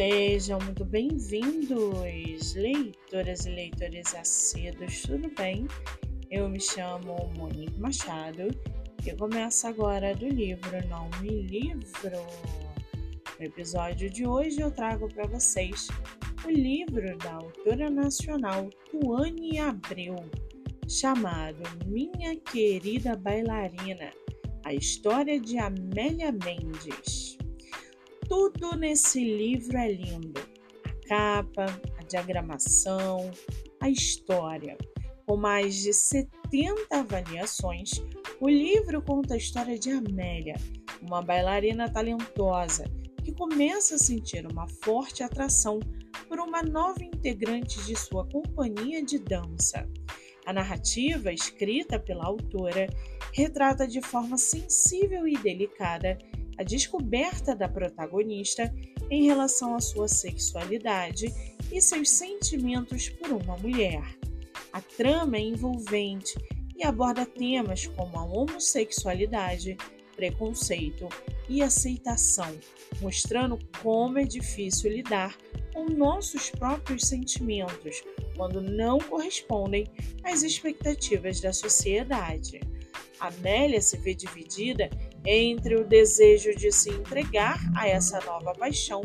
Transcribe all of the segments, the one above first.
Sejam muito bem-vindos, leitoras e leitores acedos, tudo bem? Eu me chamo Monique Machado e começo agora do livro Não Me Livro. No episódio de hoje eu trago para vocês o livro da autora nacional Tuane Abreu, chamado Minha Querida Bailarina, a história de Amélia Mendes. Tudo nesse livro é lindo: a capa, a diagramação, a história. Com mais de 70 avaliações, o livro conta a história de Amélia, uma bailarina talentosa que começa a sentir uma forte atração por uma nova integrante de sua companhia de dança. A narrativa, escrita pela autora, retrata de forma sensível e delicada a descoberta da protagonista em relação à sua sexualidade e seus sentimentos por uma mulher. A trama é envolvente e aborda temas como a homossexualidade, preconceito e aceitação, mostrando como é difícil lidar com nossos próprios sentimentos quando não correspondem às expectativas da sociedade. Amélia se vê dividida entre o desejo de se entregar a essa nova paixão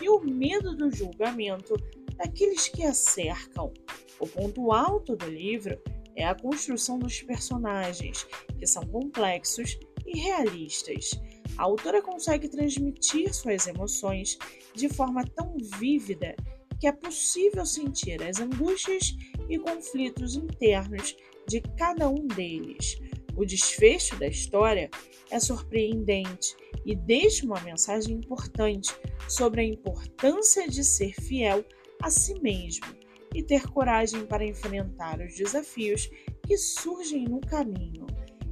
e o medo do julgamento daqueles que a cercam. O ponto alto do livro é a construção dos personagens, que são complexos e realistas. A autora consegue transmitir suas emoções de forma tão vívida que é possível sentir as angústias e conflitos internos de cada um deles. O desfecho da história é surpreendente e deixa uma mensagem importante sobre a importância de ser fiel a si mesmo e ter coragem para enfrentar os desafios que surgem no caminho.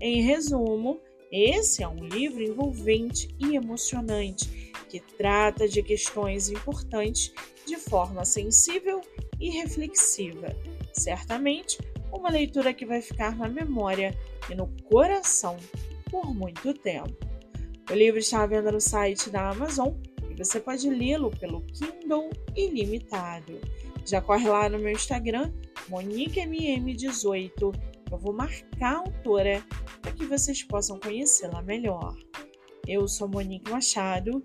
Em resumo, esse é um livro envolvente e emocionante que trata de questões importantes de forma sensível e reflexiva. Certamente, uma leitura que vai ficar na memória e no coração por muito tempo. O livro está à venda no site da Amazon e você pode lê-lo pelo Kindle Ilimitado. Já corre lá no meu Instagram, MoniqueMM18. Eu vou marcar a autora para que vocês possam conhecê-la melhor. Eu sou Monique Machado